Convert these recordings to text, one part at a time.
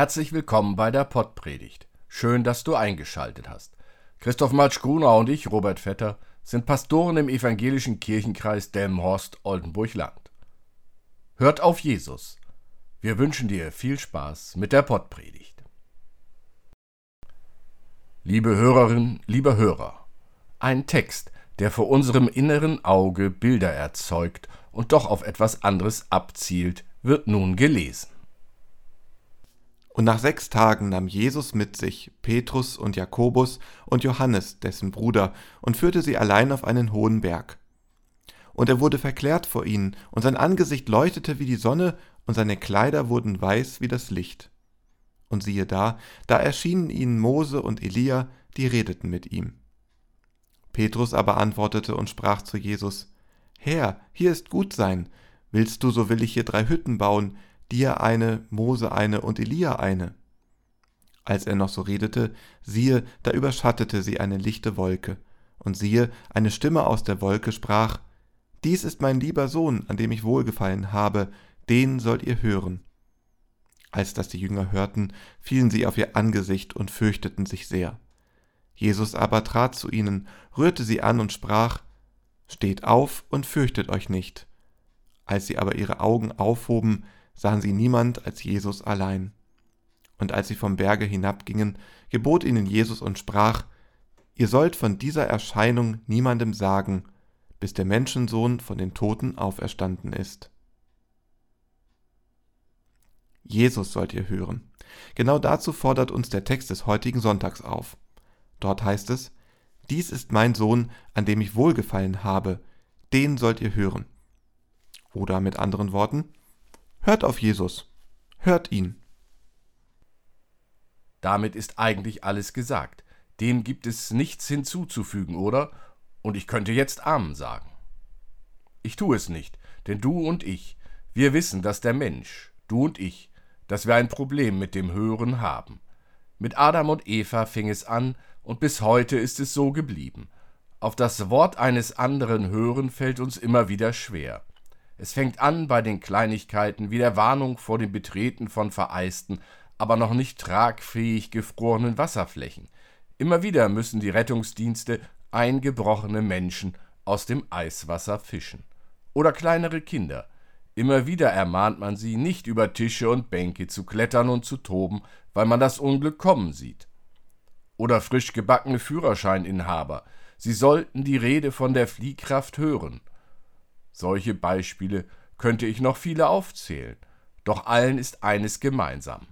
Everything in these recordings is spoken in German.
Herzlich willkommen bei der Pottpredigt. Schön, dass du eingeschaltet hast. Christoph Matsch-Grunau und ich, Robert Vetter, sind Pastoren im evangelischen Kirchenkreis Delmenhorst-Oldenburg-Land. Hört auf Jesus. Wir wünschen dir viel Spaß mit der Pottpredigt. Liebe Hörerinnen, liebe Hörer, ein Text, der vor unserem inneren Auge Bilder erzeugt und doch auf etwas anderes abzielt, wird nun gelesen. Und nach sechs Tagen nahm Jesus mit sich Petrus und Jakobus und Johannes, dessen Bruder, und führte sie allein auf einen hohen Berg. Und er wurde verklärt vor ihnen, und sein Angesicht leuchtete wie die Sonne, und seine Kleider wurden weiß wie das Licht. Und siehe da, da erschienen ihnen Mose und Elia, die redeten mit ihm. Petrus aber antwortete und sprach zu Jesus, Herr, hier ist gut sein, willst du, so will ich hier drei Hütten bauen, dir eine, Mose eine und Elia eine. Als er noch so redete, siehe, da überschattete sie eine lichte Wolke, und siehe, eine Stimme aus der Wolke sprach, Dies ist mein lieber Sohn, an dem ich wohlgefallen habe, den sollt ihr hören. Als das die Jünger hörten, fielen sie auf ihr Angesicht und fürchteten sich sehr. Jesus aber trat zu ihnen, rührte sie an und sprach, Steht auf und fürchtet euch nicht. Als sie aber ihre Augen aufhoben, sahen sie niemand als Jesus allein. Und als sie vom Berge hinabgingen, gebot ihnen Jesus und sprach, Ihr sollt von dieser Erscheinung niemandem sagen, bis der Menschensohn von den Toten auferstanden ist. Jesus sollt ihr hören. Genau dazu fordert uns der Text des heutigen Sonntags auf. Dort heißt es, Dies ist mein Sohn, an dem ich wohlgefallen habe, den sollt ihr hören. Oder mit anderen Worten, Hört auf Jesus. Hört ihn. Damit ist eigentlich alles gesagt. Dem gibt es nichts hinzuzufügen, oder? Und ich könnte jetzt Amen sagen. Ich tue es nicht, denn du und ich, wir wissen, dass der Mensch, du und ich, dass wir ein Problem mit dem Hören haben. Mit Adam und Eva fing es an, und bis heute ist es so geblieben. Auf das Wort eines anderen hören fällt uns immer wieder schwer. Es fängt an bei den Kleinigkeiten wie der Warnung vor dem Betreten von vereisten, aber noch nicht tragfähig gefrorenen Wasserflächen. Immer wieder müssen die Rettungsdienste eingebrochene Menschen aus dem Eiswasser fischen. Oder kleinere Kinder. Immer wieder ermahnt man sie, nicht über Tische und Bänke zu klettern und zu toben, weil man das Unglück kommen sieht. Oder frisch gebackene Führerscheininhaber. Sie sollten die Rede von der Fliehkraft hören. Solche Beispiele könnte ich noch viele aufzählen, doch allen ist eines gemeinsam.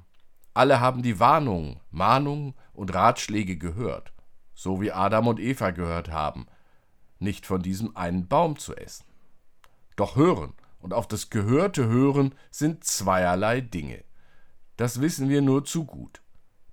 Alle haben die Warnungen, Mahnungen und Ratschläge gehört, so wie Adam und Eva gehört haben, nicht von diesem einen Baum zu essen. Doch hören und auf das Gehörte hören sind zweierlei Dinge. Das wissen wir nur zu gut.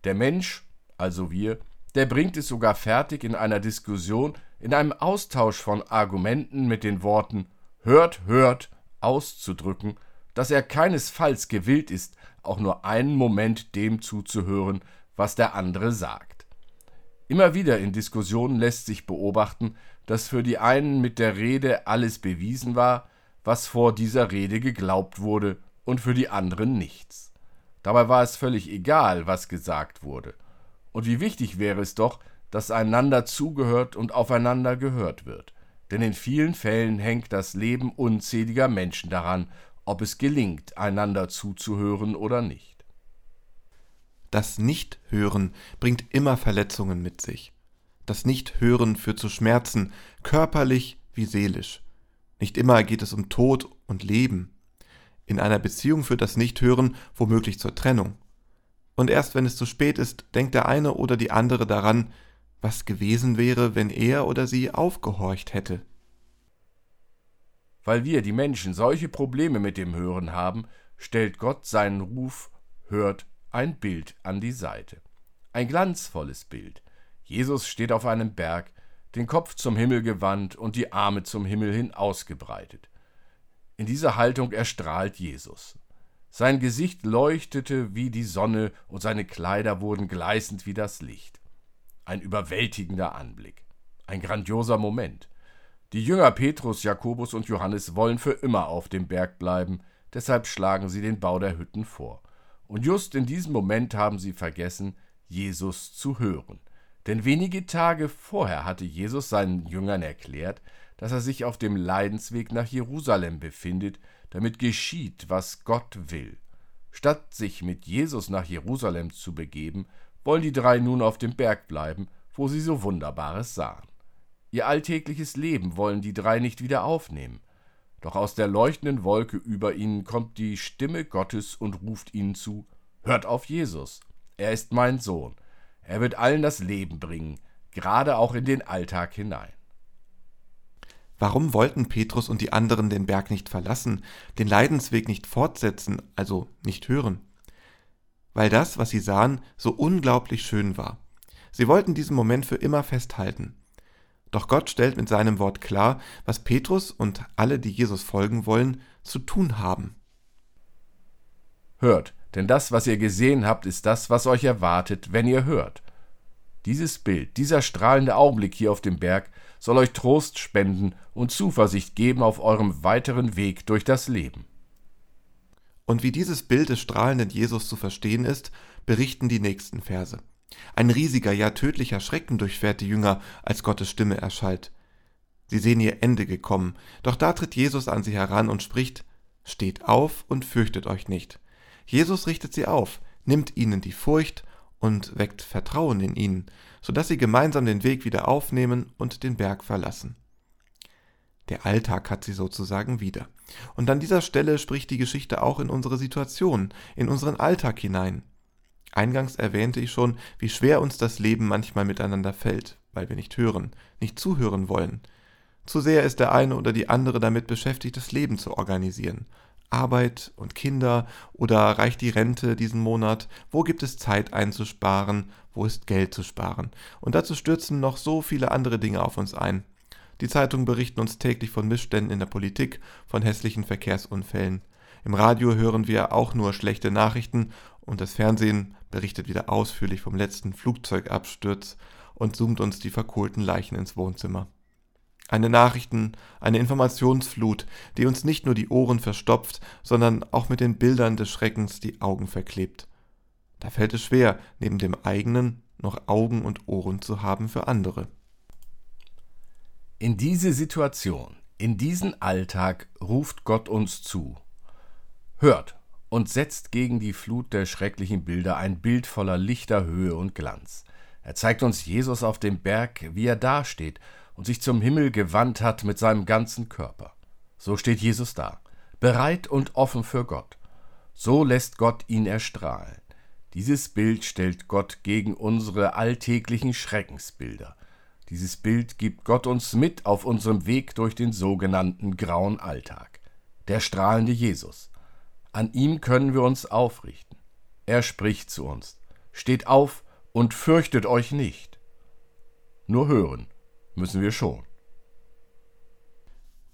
Der Mensch, also wir, der bringt es sogar fertig in einer Diskussion, in einem Austausch von Argumenten mit den Worten hört, hört auszudrücken, dass er keinesfalls gewillt ist, auch nur einen Moment dem zuzuhören, was der andere sagt. Immer wieder in Diskussionen lässt sich beobachten, dass für die einen mit der Rede alles bewiesen war, was vor dieser Rede geglaubt wurde, und für die anderen nichts. Dabei war es völlig egal, was gesagt wurde. Und wie wichtig wäre es doch, dass einander zugehört und aufeinander gehört wird denn in vielen Fällen hängt das Leben unzähliger Menschen daran, ob es gelingt, einander zuzuhören oder nicht. Das Nichthören bringt immer Verletzungen mit sich. Das Nichthören führt zu Schmerzen, körperlich wie seelisch. Nicht immer geht es um Tod und Leben. In einer Beziehung führt das Nichthören womöglich zur Trennung. Und erst wenn es zu spät ist, denkt der eine oder die andere daran, was gewesen wäre, wenn er oder sie aufgehorcht hätte. Weil wir, die Menschen, solche Probleme mit dem Hören haben, stellt Gott seinen Ruf, hört ein Bild an die Seite. Ein glanzvolles Bild. Jesus steht auf einem Berg, den Kopf zum Himmel gewandt und die Arme zum Himmel hin ausgebreitet. In dieser Haltung erstrahlt Jesus. Sein Gesicht leuchtete wie die Sonne und seine Kleider wurden gleißend wie das Licht. Ein überwältigender Anblick. Ein grandioser Moment. Die Jünger Petrus, Jakobus und Johannes wollen für immer auf dem Berg bleiben, deshalb schlagen sie den Bau der Hütten vor. Und just in diesem Moment haben sie vergessen, Jesus zu hören. Denn wenige Tage vorher hatte Jesus seinen Jüngern erklärt, dass er sich auf dem Leidensweg nach Jerusalem befindet, damit geschieht, was Gott will. Statt sich mit Jesus nach Jerusalem zu begeben, wollen die drei nun auf dem Berg bleiben, wo sie so Wunderbares sahen. Ihr alltägliches Leben wollen die drei nicht wieder aufnehmen. Doch aus der leuchtenden Wolke über ihnen kommt die Stimme Gottes und ruft ihnen zu: Hört auf Jesus, er ist mein Sohn, er wird allen das Leben bringen, gerade auch in den Alltag hinein. Warum wollten Petrus und die anderen den Berg nicht verlassen, den Leidensweg nicht fortsetzen, also nicht hören? Weil das, was sie sahen, so unglaublich schön war. Sie wollten diesen Moment für immer festhalten. Doch Gott stellt mit seinem Wort klar, was Petrus und alle, die Jesus folgen wollen, zu tun haben. Hört, denn das, was ihr gesehen habt, ist das, was euch erwartet, wenn ihr hört. Dieses Bild, dieser strahlende Augenblick hier auf dem Berg soll euch Trost spenden und Zuversicht geben auf eurem weiteren Weg durch das Leben. Und wie dieses Bild des strahlenden Jesus zu verstehen ist, berichten die nächsten Verse. Ein riesiger, ja tödlicher Schrecken durchfährt die Jünger, als Gottes Stimme erschallt. Sie sehen ihr Ende gekommen, doch da tritt Jesus an sie heran und spricht Steht auf und fürchtet euch nicht. Jesus richtet sie auf, nimmt ihnen die Furcht und weckt Vertrauen in ihnen, so dass sie gemeinsam den Weg wieder aufnehmen und den Berg verlassen. Der Alltag hat sie sozusagen wieder. Und an dieser Stelle spricht die Geschichte auch in unsere Situation, in unseren Alltag hinein. Eingangs erwähnte ich schon, wie schwer uns das Leben manchmal miteinander fällt, weil wir nicht hören, nicht zuhören wollen. Zu sehr ist der eine oder die andere damit beschäftigt, das Leben zu organisieren, Arbeit und Kinder oder reicht die Rente diesen Monat? Wo gibt es Zeit einzusparen? Wo ist Geld zu sparen? Und dazu stürzen noch so viele andere Dinge auf uns ein. Die Zeitungen berichten uns täglich von Missständen in der Politik, von hässlichen Verkehrsunfällen. Im Radio hören wir auch nur schlechte Nachrichten und das Fernsehen berichtet wieder ausführlich vom letzten Flugzeugabsturz und zoomt uns die verkohlten Leichen ins Wohnzimmer. Eine Nachrichten, eine Informationsflut, die uns nicht nur die Ohren verstopft, sondern auch mit den Bildern des Schreckens die Augen verklebt. Da fällt es schwer, neben dem eigenen noch Augen und Ohren zu haben für andere. In diese Situation, in diesen Alltag ruft Gott uns zu. Hört und setzt gegen die Flut der schrecklichen Bilder ein Bild voller Lichter, Höhe und Glanz. Er zeigt uns Jesus auf dem Berg, wie er dasteht und sich zum Himmel gewandt hat mit seinem ganzen Körper. So steht Jesus da, bereit und offen für Gott. So lässt Gott ihn erstrahlen. Dieses Bild stellt Gott gegen unsere alltäglichen Schreckensbilder. Dieses Bild gibt Gott uns mit auf unserem Weg durch den sogenannten grauen Alltag. Der strahlende Jesus. An ihm können wir uns aufrichten. Er spricht zu uns. Steht auf und fürchtet euch nicht. Nur hören müssen wir schon.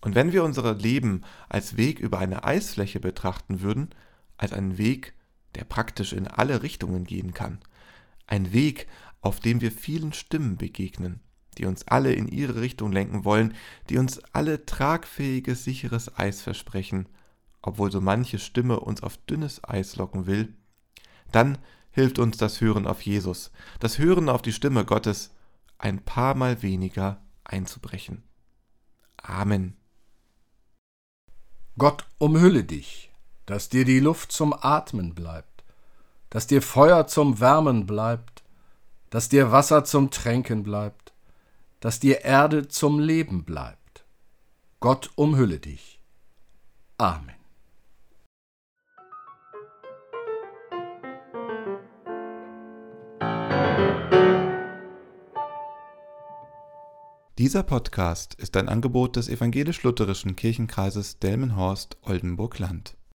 Und wenn wir unser Leben als Weg über eine Eisfläche betrachten würden, als einen Weg, der praktisch in alle Richtungen gehen kann, ein Weg, auf dem wir vielen Stimmen begegnen, die uns alle in ihre Richtung lenken wollen, die uns alle tragfähiges, sicheres Eis versprechen, obwohl so manche Stimme uns auf dünnes Eis locken will, dann hilft uns das Hören auf Jesus, das Hören auf die Stimme Gottes, ein paar Mal weniger einzubrechen. Amen. Gott umhülle dich, dass dir die Luft zum Atmen bleibt, dass dir Feuer zum Wärmen bleibt, dass dir Wasser zum Tränken bleibt, dass dir Erde zum Leben bleibt. Gott umhülle dich. Amen. Dieser Podcast ist ein Angebot des evangelisch-lutherischen Kirchenkreises Delmenhorst-Oldenburg-Land.